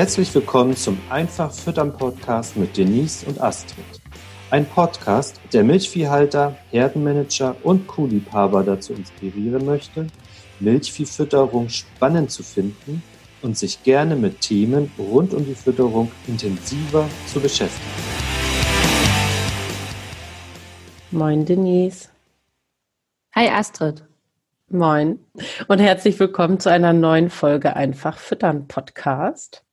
Herzlich willkommen zum Einfach Füttern Podcast mit Denise und Astrid. Ein Podcast, der Milchviehhalter, Herdenmanager und Kuhliebhaber dazu inspirieren möchte, Milchviehfütterung spannend zu finden und sich gerne mit Themen rund um die Fütterung intensiver zu beschäftigen. Moin Denise. Hi Astrid. Moin und herzlich willkommen zu einer neuen Folge Einfach Füttern Podcast.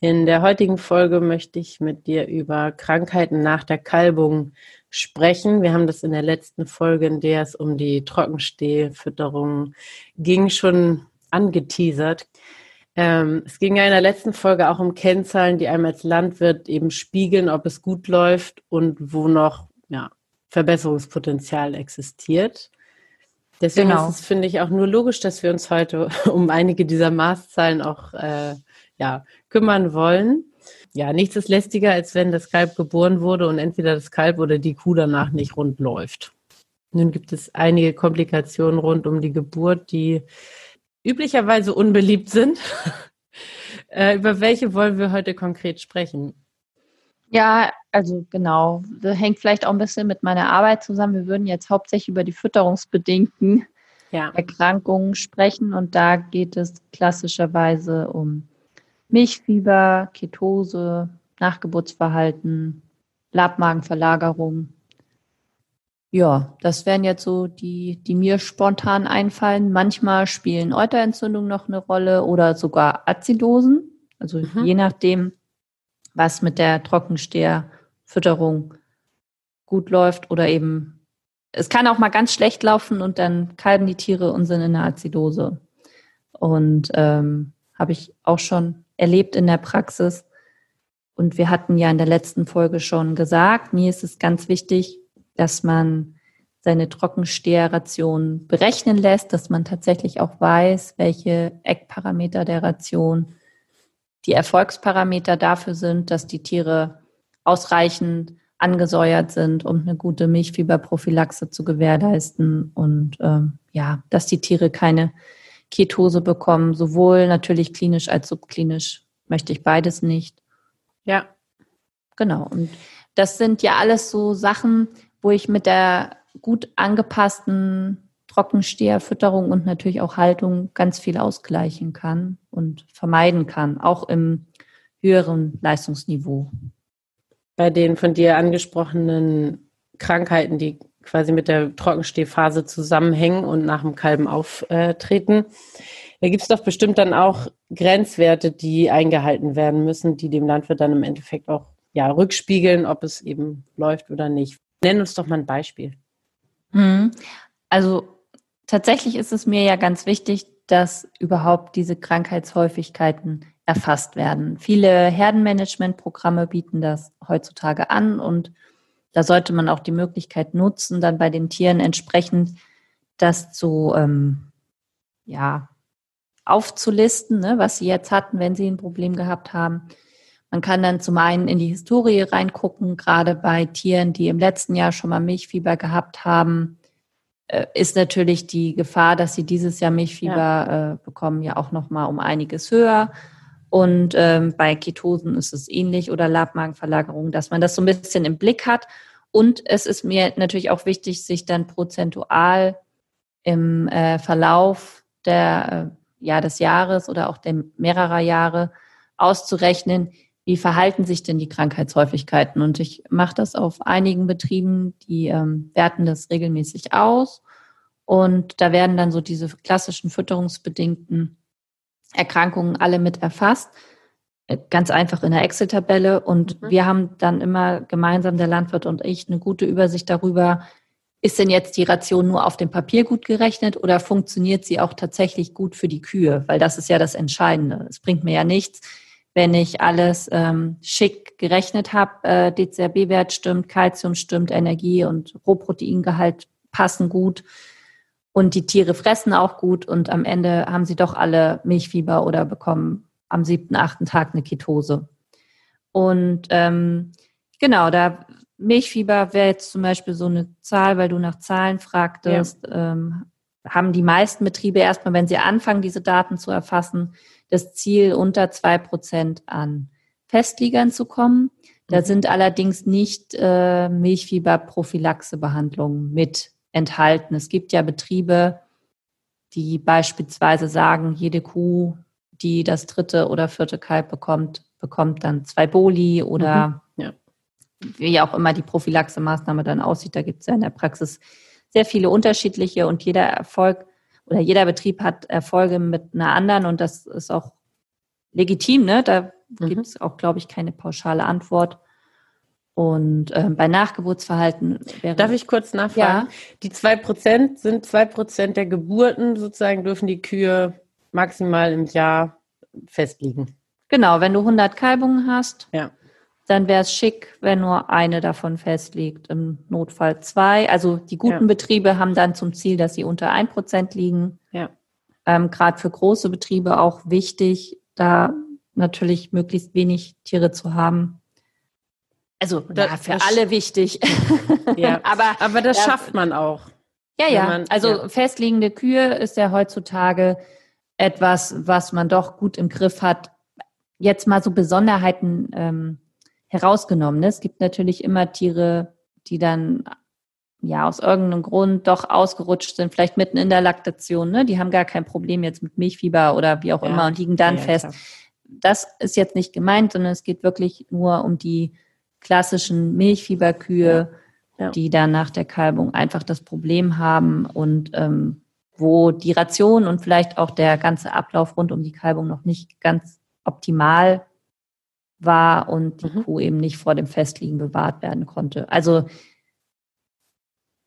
In der heutigen Folge möchte ich mit dir über Krankheiten nach der Kalbung sprechen. Wir haben das in der letzten Folge, in der es um die Trockenstehfütterung ging, schon angeteasert. Ähm, es ging ja in der letzten Folge auch um Kennzahlen, die einem als Landwirt eben spiegeln, ob es gut läuft und wo noch ja, Verbesserungspotenzial existiert. Deswegen genau. ist es, finde ich, auch nur logisch, dass wir uns heute um einige dieser Maßzahlen auch äh, ja, kümmern wollen. Ja, nichts ist lästiger, als wenn das Kalb geboren wurde und entweder das Kalb oder die Kuh danach nicht rund läuft. Nun gibt es einige Komplikationen rund um die Geburt, die üblicherweise unbeliebt sind. äh, über welche wollen wir heute konkret sprechen? Ja, also genau. Das hängt vielleicht auch ein bisschen mit meiner Arbeit zusammen. Wir würden jetzt hauptsächlich über die fütterungsbedingten ja. Erkrankungen sprechen und da geht es klassischerweise um Milchfieber, Ketose, Nachgeburtsverhalten, Labmagenverlagerung. Ja, das wären jetzt so die, die mir spontan einfallen. Manchmal spielen Euterentzündungen noch eine Rolle oder sogar Azidosen. Also mhm. je nachdem, was mit der Trockensteherfütterung gut läuft oder eben es kann auch mal ganz schlecht laufen und dann kalben die Tiere und sind in der Azidose. Und ähm, habe ich auch schon erlebt in der Praxis. Und wir hatten ja in der letzten Folge schon gesagt, mir ist es ganz wichtig, dass man seine Trockensteherration berechnen lässt, dass man tatsächlich auch weiß, welche Eckparameter der Ration die Erfolgsparameter dafür sind, dass die Tiere ausreichend angesäuert sind, um eine gute Milchfieberprophylaxe zu gewährleisten und ähm, ja, dass die Tiere keine Ketose bekommen, sowohl natürlich klinisch als subklinisch möchte ich beides nicht. Ja. Genau. Und das sind ja alles so Sachen, wo ich mit der gut angepassten Trockensteherfütterung und natürlich auch Haltung ganz viel ausgleichen kann und vermeiden kann, auch im höheren Leistungsniveau. Bei den von dir angesprochenen Krankheiten, die quasi mit der Trockenstehphase zusammenhängen und nach dem Kalben auftreten, da gibt es doch bestimmt dann auch Grenzwerte, die eingehalten werden müssen, die dem Landwirt dann im Endeffekt auch ja, rückspiegeln, ob es eben läuft oder nicht. Nenn uns doch mal ein Beispiel. Hm. Also tatsächlich ist es mir ja ganz wichtig, dass überhaupt diese Krankheitshäufigkeiten erfasst werden. Viele Herdenmanagementprogramme bieten das heutzutage an und da sollte man auch die Möglichkeit nutzen, dann bei den Tieren entsprechend das zu ähm, ja, aufzulisten, ne, was sie jetzt hatten, wenn sie ein Problem gehabt haben. Man kann dann zum einen in die Historie reingucken, gerade bei Tieren, die im letzten Jahr schon mal Milchfieber gehabt haben ist natürlich die Gefahr, dass sie dieses Jahr Milchfieber ja. äh, bekommen, ja auch noch mal um einiges höher. Und ähm, bei Ketosen ist es ähnlich oder Labmagenverlagerung, dass man das so ein bisschen im Blick hat. Und es ist mir natürlich auch wichtig, sich dann prozentual im äh, Verlauf der, äh, ja, des Jahres oder auch der mehrerer Jahre auszurechnen, wie verhalten sich denn die Krankheitshäufigkeiten? Und ich mache das auf einigen Betrieben, die ähm, werten das regelmäßig aus. Und da werden dann so diese klassischen fütterungsbedingten Erkrankungen alle mit erfasst. Äh, ganz einfach in der Excel-Tabelle. Und mhm. wir haben dann immer gemeinsam, der Landwirt und ich, eine gute Übersicht darüber, ist denn jetzt die Ration nur auf dem Papier gut gerechnet oder funktioniert sie auch tatsächlich gut für die Kühe? Weil das ist ja das Entscheidende. Es bringt mir ja nichts, wenn ich alles ähm, schick gerechnet habe, äh, DCRB-Wert stimmt, Kalzium stimmt, Energie und Rohproteingehalt passen gut und die Tiere fressen auch gut und am Ende haben sie doch alle Milchfieber oder bekommen am siebten, achten Tag eine Ketose. Und ähm, genau, da Milchfieber wäre jetzt zum Beispiel so eine Zahl, weil du nach Zahlen fragtest, ja. ähm, haben die meisten Betriebe erstmal, wenn sie anfangen, diese Daten zu erfassen, das Ziel, unter zwei Prozent an Festliegern zu kommen. Da mhm. sind allerdings nicht äh, Milchfieberprophylaxebehandlungen mit enthalten. Es gibt ja Betriebe, die beispielsweise sagen, jede Kuh, die das dritte oder vierte Kalb bekommt, bekommt dann zwei Boli oder mhm. ja. wie auch immer die Prophylaxe-Maßnahme dann aussieht. Da gibt es ja in der Praxis sehr viele unterschiedliche und jeder Erfolg oder jeder Betrieb hat Erfolge mit einer anderen und das ist auch legitim. Ne? Da mhm. gibt es auch, glaube ich, keine pauschale Antwort. Und äh, bei Nachgeburtsverhalten wäre. Darf ich kurz nachfragen? Ja. Die zwei Prozent sind zwei Prozent der Geburten sozusagen dürfen die Kühe maximal im Jahr festliegen. Genau, wenn du 100 Kalbungen hast, ja. Dann wäre es schick, wenn nur eine davon festliegt. Im Notfall zwei. Also die guten ja. Betriebe haben dann zum Ziel, dass sie unter ein Prozent liegen. Ja. Ähm, Gerade für große Betriebe auch wichtig, da natürlich möglichst wenig Tiere zu haben. Also das, ja, für alle wichtig. Ja, aber, aber das ja, schafft man auch. Ja, ja. Man, also ja. festliegende Kühe ist ja heutzutage etwas, was man doch gut im Griff hat. Jetzt mal so Besonderheiten ähm, herausgenommen. Ne? Es gibt natürlich immer Tiere, die dann ja aus irgendeinem Grund doch ausgerutscht sind, vielleicht mitten in der Laktation. Ne? Die haben gar kein Problem jetzt mit Milchfieber oder wie auch ja. immer und liegen dann fest. Klar. Das ist jetzt nicht gemeint, sondern es geht wirklich nur um die klassischen Milchfieberkühe, ja. Ja. die dann nach der Kalbung einfach das Problem haben und ähm, wo die Ration und vielleicht auch der ganze Ablauf rund um die Kalbung noch nicht ganz optimal war und die mhm. Kuh eben nicht vor dem Festliegen bewahrt werden konnte. Also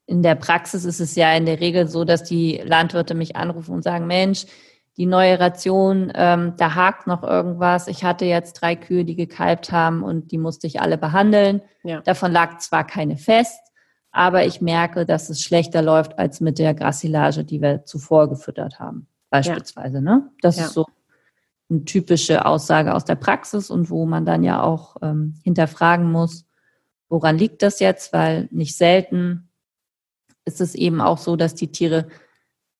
in der Praxis ist es ja in der Regel so, dass die Landwirte mich anrufen und sagen, Mensch, die neue Ration, ähm, da hakt noch irgendwas. Ich hatte jetzt drei Kühe, die gekalbt haben und die musste ich alle behandeln. Ja. Davon lag zwar keine fest, aber ich merke, dass es schlechter läuft als mit der Grassilage, die wir zuvor gefüttert haben, beispielsweise. Ja. Ne? Das ja. ist so eine typische Aussage aus der Praxis und wo man dann ja auch ähm, hinterfragen muss, woran liegt das jetzt? Weil nicht selten ist es eben auch so, dass die Tiere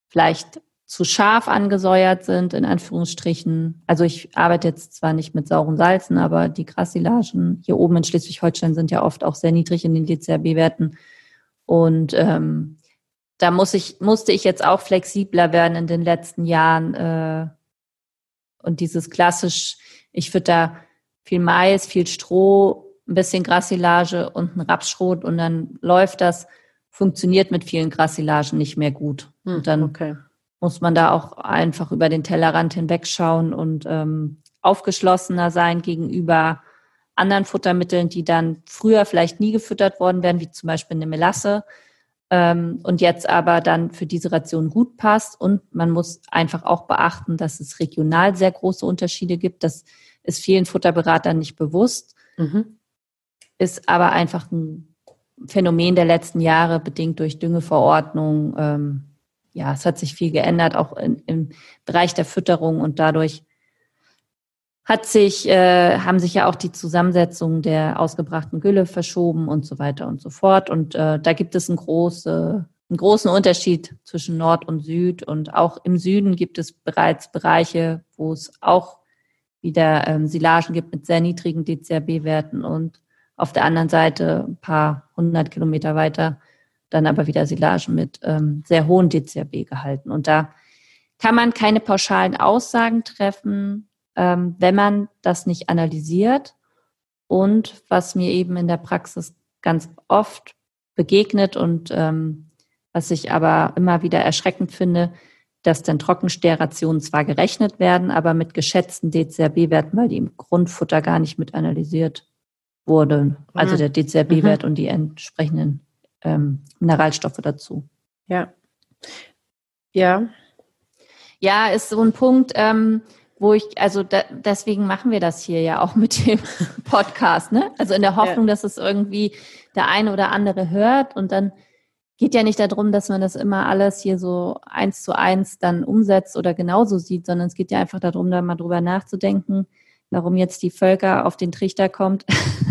vielleicht zu scharf angesäuert sind, in Anführungsstrichen. Also ich arbeite jetzt zwar nicht mit sauren Salzen, aber die Grassilagen hier oben in Schleswig-Holstein sind ja oft auch sehr niedrig in den DCRB-Werten. Und ähm, da muss ich, musste ich jetzt auch flexibler werden in den letzten Jahren. Äh, und dieses klassisch, ich fütter viel Mais, viel Stroh, ein bisschen Grassilage und ein Rapsschrot und dann läuft das, funktioniert mit vielen Grassilagen nicht mehr gut. Hm, und dann okay muss man da auch einfach über den Tellerrand hinwegschauen und ähm, aufgeschlossener sein gegenüber anderen Futtermitteln, die dann früher vielleicht nie gefüttert worden wären, wie zum Beispiel eine Melasse ähm, und jetzt aber dann für diese Ration gut passt. Und man muss einfach auch beachten, dass es regional sehr große Unterschiede gibt. Das ist vielen Futterberatern nicht bewusst, mhm. ist aber einfach ein Phänomen der letzten Jahre, bedingt durch Düngeverordnung, ähm, ja, es hat sich viel geändert, auch in, im Bereich der Fütterung und dadurch hat sich, äh, haben sich ja auch die Zusammensetzung der ausgebrachten Gülle verschoben und so weiter und so fort. Und äh, da gibt es einen, große, einen großen Unterschied zwischen Nord und Süd. Und auch im Süden gibt es bereits Bereiche, wo es auch wieder ähm, Silagen gibt mit sehr niedrigen DCRB-Werten und auf der anderen Seite ein paar hundert Kilometer weiter dann aber wieder Silagen mit ähm, sehr hohen DCRB-Gehalten. Und da kann man keine pauschalen Aussagen treffen, ähm, wenn man das nicht analysiert. Und was mir eben in der Praxis ganz oft begegnet und ähm, was ich aber immer wieder erschreckend finde, dass dann Trockenstehrrationen zwar gerechnet werden, aber mit geschätzten DCRB-Werten, weil die im Grundfutter gar nicht mit analysiert wurden. Also mhm. der DCRB-Wert mhm. und die entsprechenden ähm, Mineralstoffe dazu. Ja. Ja. Ja, ist so ein Punkt, ähm, wo ich, also da, deswegen machen wir das hier ja auch mit dem Podcast, ne? Also in der Hoffnung, ja. dass es irgendwie der eine oder andere hört und dann geht ja nicht darum, dass man das immer alles hier so eins zu eins dann umsetzt oder genauso sieht, sondern es geht ja einfach darum, da mal drüber nachzudenken, warum jetzt die Völker auf den Trichter kommt,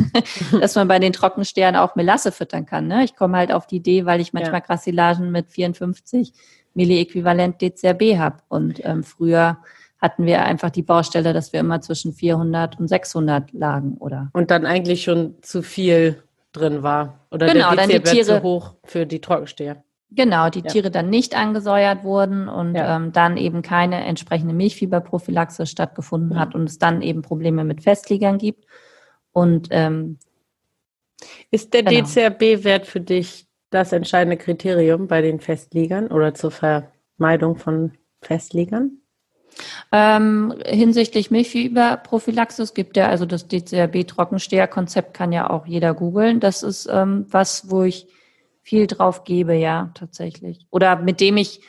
dass man bei den Trockensternen auch Melasse füttern kann. Ne? Ich komme halt auf die Idee, weil ich manchmal ja. Grassilagen mit 54 Milliäquivalent DCRB habe. Und ähm, früher hatten wir einfach die Baustelle, dass wir immer zwischen 400 und 600 lagen, oder? Und dann eigentlich schon zu viel drin war. Oder genau, der dann die Tiere, zu hoch für die Trockensteher. Genau, die ja. Tiere dann nicht angesäuert wurden und ja. ähm, dann eben keine entsprechende Milchfieberprophylaxe stattgefunden ja. hat und es dann eben Probleme mit Festliegern gibt. Und ähm, ist der genau. DCRB-Wert für dich das entscheidende Kriterium bei den Festliegern oder zur Vermeidung von Festliegern? Ähm, hinsichtlich Milchfieberprophylaxis gibt ja also das DCRB-Trockensteher-Konzept kann ja auch jeder googeln. Das ist ähm, was, wo ich viel drauf gebe, ja, tatsächlich. Oder mit dem ich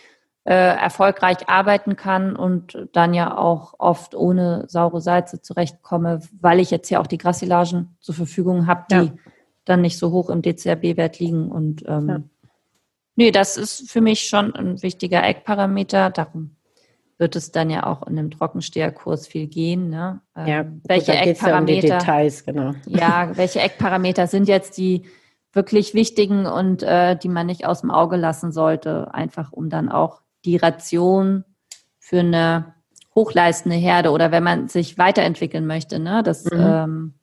äh, erfolgreich arbeiten kann und dann ja auch oft ohne saure Salze zurechtkomme, weil ich jetzt ja auch die Grassilagen zur Verfügung habe, die ja. dann nicht so hoch im DCRB-Wert liegen. Und ähm, ja. nee, das ist für mich schon ein wichtiger Eckparameter. Darum wird es dann ja auch in einem Trockensteherkurs viel gehen. Ne? Ja, ähm, welche gut, Eckparameter? Ja, um Details, genau. ja, welche Eckparameter sind jetzt die wirklich wichtigen und äh, die man nicht aus dem Auge lassen sollte, einfach um dann auch die Ration für eine hochleistende Herde oder wenn man sich weiterentwickeln möchte. Ne? Das, mhm. ähm,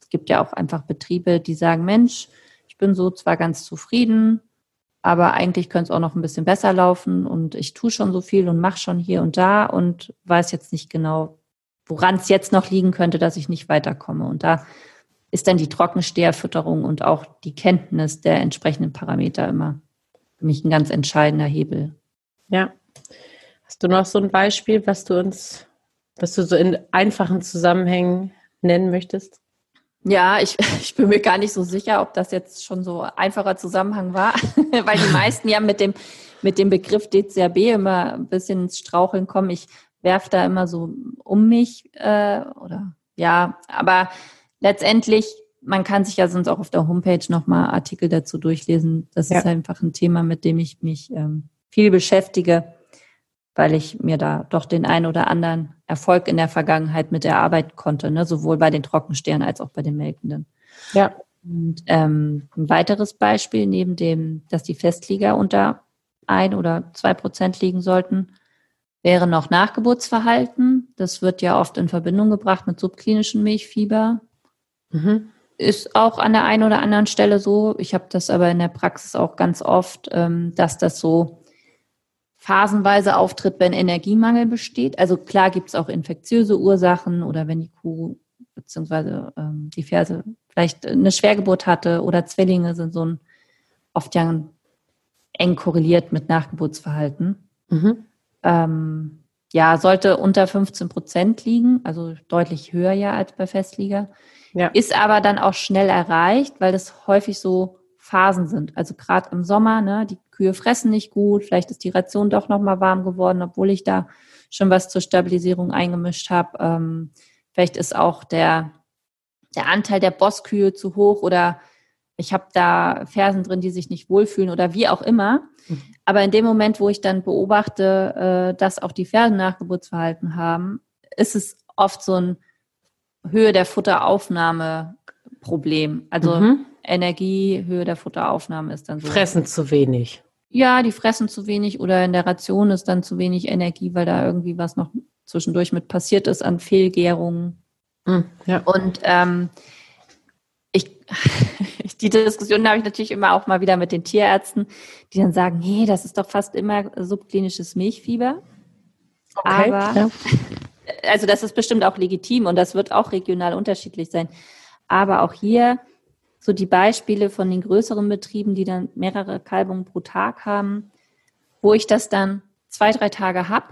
es gibt ja auch einfach Betriebe, die sagen, Mensch, ich bin so zwar ganz zufrieden, aber eigentlich könnte es auch noch ein bisschen besser laufen und ich tue schon so viel und mache schon hier und da und weiß jetzt nicht genau, woran es jetzt noch liegen könnte, dass ich nicht weiterkomme. Und da ist dann die Trockensteherfütterung und auch die Kenntnis der entsprechenden Parameter immer für mich ein ganz entscheidender Hebel. Ja. Hast du noch so ein Beispiel, was du uns, was du so in einfachen Zusammenhängen nennen möchtest? Ja, ich, ich bin mir gar nicht so sicher, ob das jetzt schon so einfacher Zusammenhang war, weil die meisten ja mit dem, mit dem Begriff DCRB immer ein bisschen ins Straucheln kommen. Ich werfe da immer so um mich äh, oder ja, aber letztendlich, man kann sich ja sonst auch auf der Homepage nochmal Artikel dazu durchlesen. Das ja. ist einfach ein Thema, mit dem ich mich ähm, viel beschäftige, weil ich mir da doch den einen oder anderen Erfolg in der Vergangenheit mit erarbeiten konnte, ne? sowohl bei den Trockensteren als auch bei den Melkenden. Ja. Und ähm, ein weiteres Beispiel, neben dem, dass die Festlieger unter ein oder zwei Prozent liegen sollten, wäre noch Nachgeburtsverhalten. Das wird ja oft in Verbindung gebracht mit subklinischem Milchfieber. Mhm. Ist auch an der einen oder anderen Stelle so. Ich habe das aber in der Praxis auch ganz oft, ähm, dass das so phasenweise auftritt, wenn Energiemangel besteht. Also klar gibt es auch infektiöse Ursachen oder wenn die Kuh beziehungsweise ähm, die Ferse vielleicht eine Schwergeburt hatte oder Zwillinge sind so ein oft ja eng korreliert mit Nachgeburtsverhalten. Mhm. Ähm, ja, sollte unter 15 Prozent liegen, also deutlich höher ja als bei Festlieger. Ja. Ist aber dann auch schnell erreicht, weil das häufig so Phasen sind. Also gerade im Sommer, ne, die Kühe fressen nicht gut, vielleicht ist die Ration doch nochmal warm geworden, obwohl ich da schon was zur Stabilisierung eingemischt habe. Ähm, vielleicht ist auch der, der Anteil der Bosskühe zu hoch oder ich habe da Fersen drin, die sich nicht wohlfühlen oder wie auch immer. Mhm. Aber in dem Moment, wo ich dann beobachte, äh, dass auch die Fersen Nachgeburtsverhalten haben, ist es oft so ein Höhe der Futteraufnahme Problem. Also mhm. Energie, Höhe der Futteraufnahme ist dann so. Fressen zu wenig. Ja, die fressen zu wenig oder in der Ration ist dann zu wenig Energie, weil da irgendwie was noch zwischendurch mit passiert ist an Fehlgärungen. Mhm, ja. Und ähm, ich, die Diskussion habe ich natürlich immer auch mal wieder mit den Tierärzten, die dann sagen, nee, das ist doch fast immer subklinisches Milchfieber. Okay, Aber ja also das ist bestimmt auch legitim und das wird auch regional unterschiedlich sein. Aber auch hier so die Beispiele von den größeren Betrieben, die dann mehrere Kalbungen pro Tag haben, wo ich das dann zwei, drei Tage habe,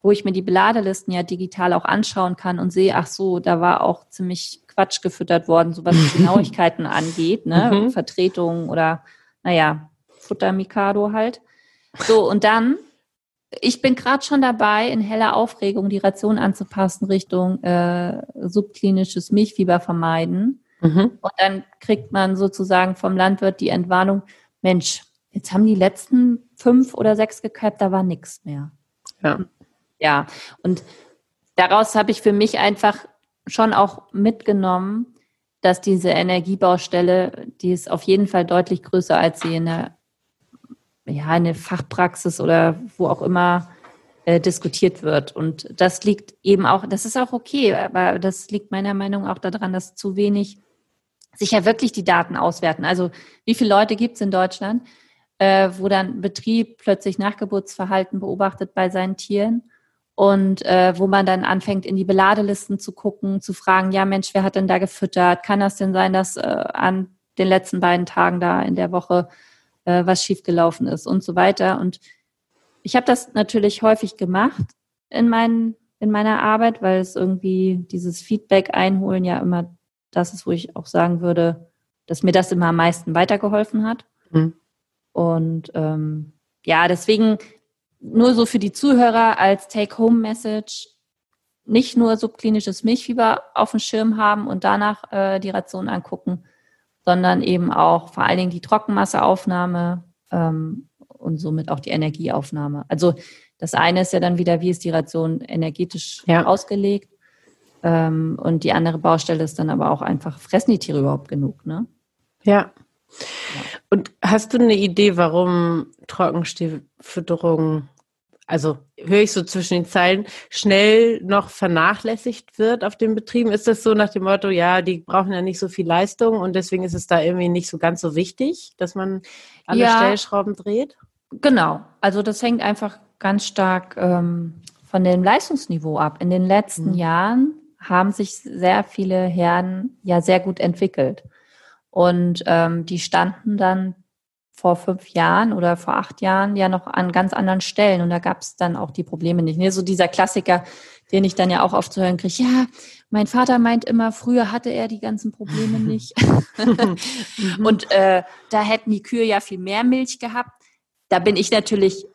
wo ich mir die Beladelisten ja digital auch anschauen kann und sehe, ach so, da war auch ziemlich Quatsch gefüttert worden, so was Genauigkeiten angeht, ne? Mhm. Vertretungen oder, naja, Futter Mikado halt. So, und dann ich bin gerade schon dabei, in heller Aufregung die Ration anzupassen Richtung äh, subklinisches Milchfieber vermeiden. Mhm. Und dann kriegt man sozusagen vom Landwirt die Entwarnung, Mensch, jetzt haben die letzten fünf oder sechs gekalbt, da war nichts mehr. Ja. Ja, und daraus habe ich für mich einfach schon auch mitgenommen, dass diese Energiebaustelle, die ist auf jeden Fall deutlich größer, als sie in der ja, eine Fachpraxis oder wo auch immer äh, diskutiert wird. Und das liegt eben auch, das ist auch okay, aber das liegt meiner Meinung nach auch daran, dass zu wenig sich ja wirklich die Daten auswerten. Also wie viele Leute gibt es in Deutschland, äh, wo dann Betrieb plötzlich Nachgeburtsverhalten beobachtet bei seinen Tieren und äh, wo man dann anfängt, in die Beladelisten zu gucken, zu fragen, ja Mensch, wer hat denn da gefüttert? Kann das denn sein, dass äh, an den letzten beiden Tagen da in der Woche äh, was schiefgelaufen ist und so weiter? Und ich habe das natürlich häufig gemacht in, mein, in meiner Arbeit, weil es irgendwie dieses Feedback einholen ja immer das ist, wo ich auch sagen würde, dass mir das immer am meisten weitergeholfen hat. Mhm. Und ähm, ja, deswegen nur so für die Zuhörer als Take-Home-Message nicht nur subklinisches Milchfieber auf dem Schirm haben und danach äh, die Ration angucken, sondern eben auch vor allen Dingen die Trockenmasseaufnahme ähm, und somit auch die Energieaufnahme. Also das eine ist ja dann wieder, wie ist die Ration energetisch ja. ausgelegt ähm, und die andere Baustelle ist dann aber auch einfach, fressen die Tiere überhaupt genug, ne? Ja. Und hast du eine Idee, warum Trockenstillfütterung, also höre ich so zwischen den Zeilen, schnell noch vernachlässigt wird auf den Betrieben? Ist das so nach dem Motto, ja, die brauchen ja nicht so viel Leistung und deswegen ist es da irgendwie nicht so ganz so wichtig, dass man alle ja, Stellschrauben dreht? Genau. Also das hängt einfach ganz stark ähm, von dem Leistungsniveau ab. In den letzten mhm. Jahren haben sich sehr viele Herden ja sehr gut entwickelt. Und ähm, die standen dann vor fünf Jahren oder vor acht Jahren ja noch an ganz anderen Stellen und da gab es dann auch die Probleme nicht. Ne? So dieser Klassiker, den ich dann ja auch oft zu hören kriege, ja, mein Vater meint immer, früher hatte er die ganzen Probleme nicht. und äh, da hätten die Kühe ja viel mehr Milch gehabt. Da bin ich natürlich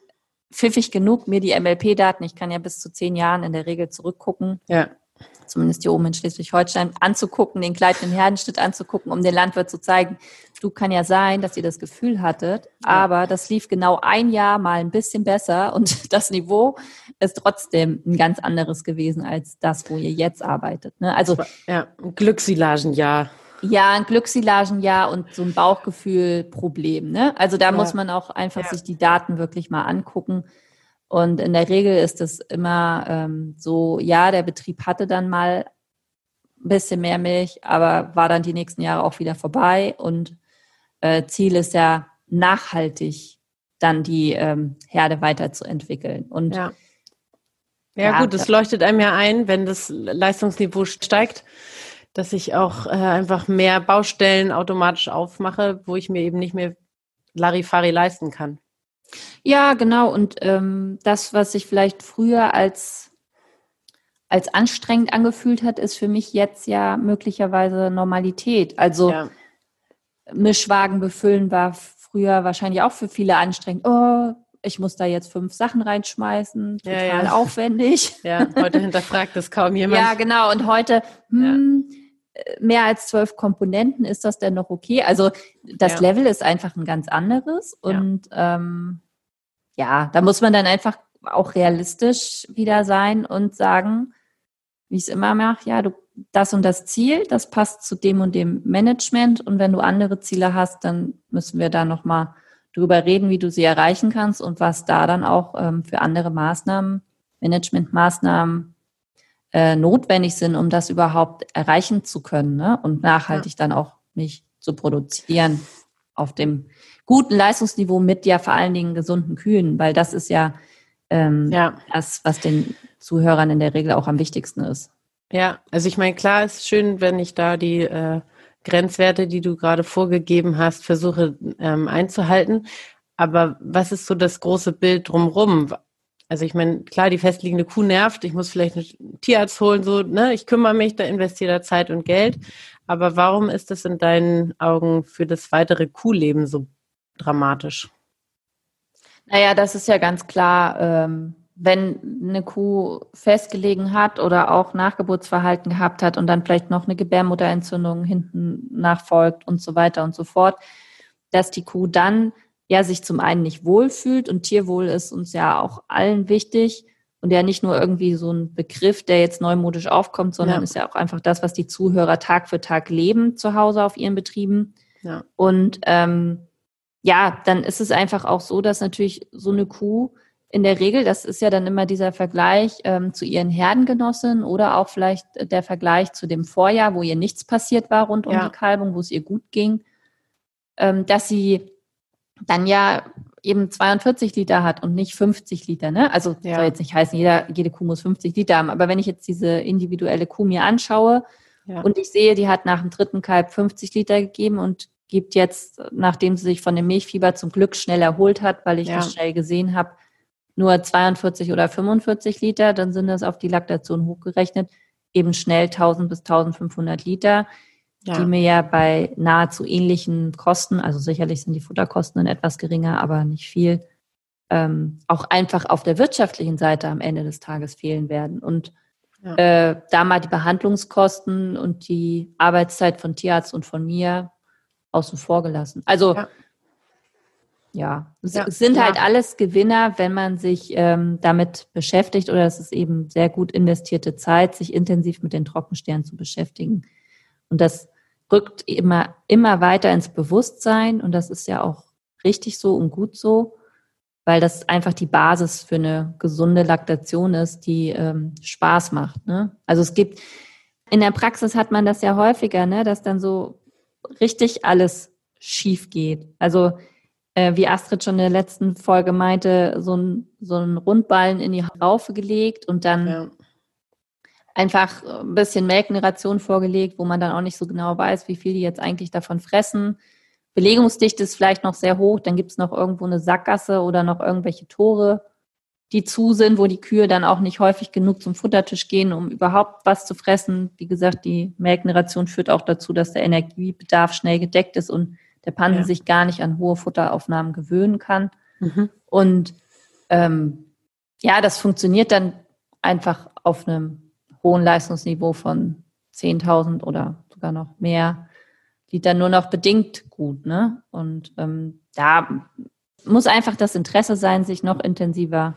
pfiffig genug, mir die MLP-Daten, ich kann ja bis zu zehn Jahren in der Regel zurückgucken. Ja zumindest hier oben in Schleswig-Holstein, anzugucken, den gleitenden Herdenschnitt anzugucken, um den Landwirt zu zeigen, du kann ja sein, dass ihr das Gefühl hattet, aber das lief genau ein Jahr mal ein bisschen besser und das Niveau ist trotzdem ein ganz anderes gewesen als das, wo ihr jetzt arbeitet. Ne? Also ja, ein Glücksilagenjahr. Ja, ein Glücksilagenjahr und so ein Bauchgefühlproblem. Ne? Also da ja. muss man auch einfach ja. sich die Daten wirklich mal angucken. Und in der Regel ist es immer ähm, so, ja, der Betrieb hatte dann mal ein bisschen mehr Milch, aber war dann die nächsten Jahre auch wieder vorbei. Und äh, Ziel ist ja nachhaltig dann die ähm, Herde weiterzuentwickeln. Und ja. Ja, ja gut, es leuchtet einem ja ein, wenn das Leistungsniveau steigt, dass ich auch äh, einfach mehr Baustellen automatisch aufmache, wo ich mir eben nicht mehr Larifari leisten kann. Ja, genau. Und ähm, das, was sich vielleicht früher als, als anstrengend angefühlt hat, ist für mich jetzt ja möglicherweise Normalität. Also ja. Mischwagen befüllen war früher wahrscheinlich auch für viele anstrengend. Oh, ich muss da jetzt fünf Sachen reinschmeißen, total ja, ja. aufwendig. Ja, heute hinterfragt das kaum jemand. Ja, genau. Und heute, hm, mehr als zwölf Komponenten, ist das denn noch okay? Also das ja. Level ist einfach ein ganz anderes und ja. Ähm, ja, da muss man dann einfach auch realistisch wieder sein und sagen, wie ich es immer mache, ja, du das und das Ziel, das passt zu dem und dem Management und wenn du andere Ziele hast, dann müssen wir da nochmal drüber reden, wie du sie erreichen kannst und was da dann auch ähm, für andere Maßnahmen, Managementmaßnahmen äh, notwendig sind, um das überhaupt erreichen zu können ne? und nachhaltig ja. dann auch nicht zu produzieren auf dem guten Leistungsniveau mit ja vor allen Dingen gesunden Kühen, weil das ist ja, ähm, ja. das, was den Zuhörern in der Regel auch am wichtigsten ist. Ja, also ich meine, klar ist schön, wenn ich da die äh, Grenzwerte, die du gerade vorgegeben hast, versuche ähm, einzuhalten. Aber was ist so das große Bild drumherum? Also ich meine, klar, die festliegende Kuh nervt, ich muss vielleicht einen Tierarzt holen, so, ne, ich kümmere mich, da investiere da Zeit und Geld. Aber warum ist das in deinen Augen für das weitere Kuhleben so dramatisch? Naja, das ist ja ganz klar, ähm, wenn eine Kuh festgelegen hat oder auch Nachgeburtsverhalten gehabt hat und dann vielleicht noch eine Gebärmutterentzündung hinten nachfolgt und so weiter und so fort, dass die Kuh dann ja sich zum einen nicht wohlfühlt und Tierwohl ist uns ja auch allen wichtig und ja nicht nur irgendwie so ein Begriff, der jetzt neumodisch aufkommt, sondern ja. ist ja auch einfach das, was die Zuhörer Tag für Tag leben zu Hause auf ihren Betrieben. Ja. Und ähm, ja, dann ist es einfach auch so, dass natürlich so eine Kuh in der Regel, das ist ja dann immer dieser Vergleich ähm, zu ihren Herdengenossinnen oder auch vielleicht der Vergleich zu dem Vorjahr, wo ihr nichts passiert war rund um ja. die Kalbung, wo es ihr gut ging, ähm, dass sie dann ja eben 42 Liter hat und nicht 50 Liter. Ne? Also ja. soll jetzt nicht heißen, jeder, jede Kuh muss 50 Liter haben. Aber wenn ich jetzt diese individuelle Kuh mir anschaue ja. und ich sehe, die hat nach dem dritten Kalb 50 Liter gegeben und gibt jetzt, nachdem sie sich von dem Milchfieber zum Glück schnell erholt hat, weil ich ja. das schnell gesehen habe, nur 42 oder 45 Liter, dann sind das auf die Laktation hochgerechnet eben schnell 1000 bis 1500 Liter ja. die mir ja bei nahezu ähnlichen Kosten, also sicherlich sind die Futterkosten dann etwas geringer, aber nicht viel, ähm, auch einfach auf der wirtschaftlichen Seite am Ende des Tages fehlen werden. Und ja. äh, da mal die Behandlungskosten und die Arbeitszeit von Tierarzt und von mir außen vor gelassen. Also ja, ja. es ja. sind halt alles Gewinner, wenn man sich ähm, damit beschäftigt oder es ist eben sehr gut investierte Zeit, sich intensiv mit den Trockensternen zu beschäftigen. Und das rückt immer, immer weiter ins Bewusstsein und das ist ja auch richtig so und gut so, weil das einfach die Basis für eine gesunde Laktation ist, die ähm, Spaß macht. Ne? Also es gibt, in der Praxis hat man das ja häufiger, ne, dass dann so richtig alles schief geht. Also äh, wie Astrid schon in der letzten Folge meinte, so ein, so ein Rundballen in die Raufe gelegt und dann ja einfach ein bisschen Melkgeneration vorgelegt, wo man dann auch nicht so genau weiß, wie viel die jetzt eigentlich davon fressen. Belegungsdichte ist vielleicht noch sehr hoch, dann gibt es noch irgendwo eine Sackgasse oder noch irgendwelche Tore, die zu sind, wo die Kühe dann auch nicht häufig genug zum Futtertisch gehen, um überhaupt was zu fressen. Wie gesagt, die Melkgeneration führt auch dazu, dass der Energiebedarf schnell gedeckt ist und der Pansel ja. sich gar nicht an hohe Futteraufnahmen gewöhnen kann. Mhm. Und ähm, ja, das funktioniert dann einfach auf einem hohen Leistungsniveau von 10.000 oder sogar noch mehr, die dann nur noch bedingt gut. Ne? Und ähm, da muss einfach das Interesse sein, sich noch intensiver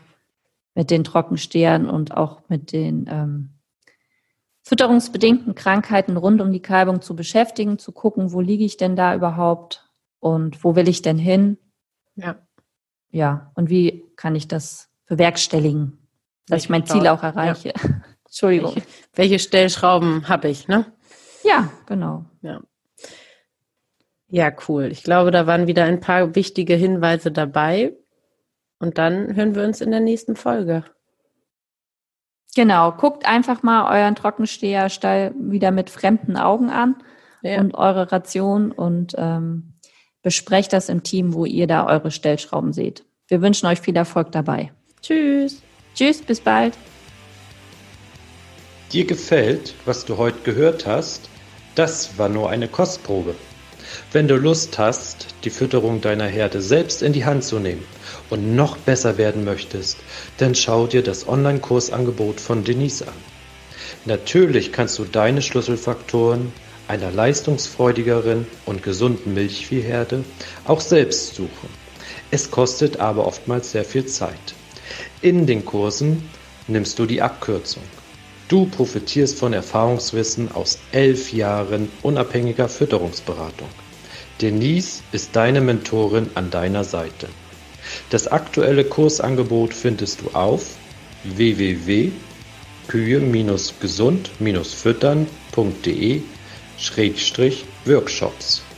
mit den Trockenstehern und auch mit den ähm, fütterungsbedingten Krankheiten rund um die Kalbung zu beschäftigen, zu gucken, wo liege ich denn da überhaupt und wo will ich denn hin? Ja. Ja, und wie kann ich das bewerkstelligen, dass ich mein Ziel auch erreiche? Ja. Entschuldigung. Welche, welche Stellschrauben habe ich, ne? Ja, genau. Ja. Ja, cool. Ich glaube, da waren wieder ein paar wichtige Hinweise dabei. Und dann hören wir uns in der nächsten Folge. Genau, guckt einfach mal euren Trockensteherstall wieder mit fremden Augen an ja. und eure Ration und ähm, besprecht das im Team, wo ihr da eure Stellschrauben seht. Wir wünschen euch viel Erfolg dabei. Tschüss. Tschüss, bis bald dir gefällt, was du heute gehört hast, das war nur eine Kostprobe. Wenn du Lust hast, die Fütterung deiner Herde selbst in die Hand zu nehmen und noch besser werden möchtest, dann schau dir das Online-Kursangebot von Denise an. Natürlich kannst du deine Schlüsselfaktoren einer leistungsfreudigeren und gesunden Milchviehherde auch selbst suchen. Es kostet aber oftmals sehr viel Zeit. In den Kursen nimmst du die Abkürzung. Du profitierst von Erfahrungswissen aus elf Jahren unabhängiger Fütterungsberatung. Denise ist deine Mentorin an deiner Seite. Das aktuelle Kursangebot findest du auf www.kühe-gesund-füttern.de-workshops.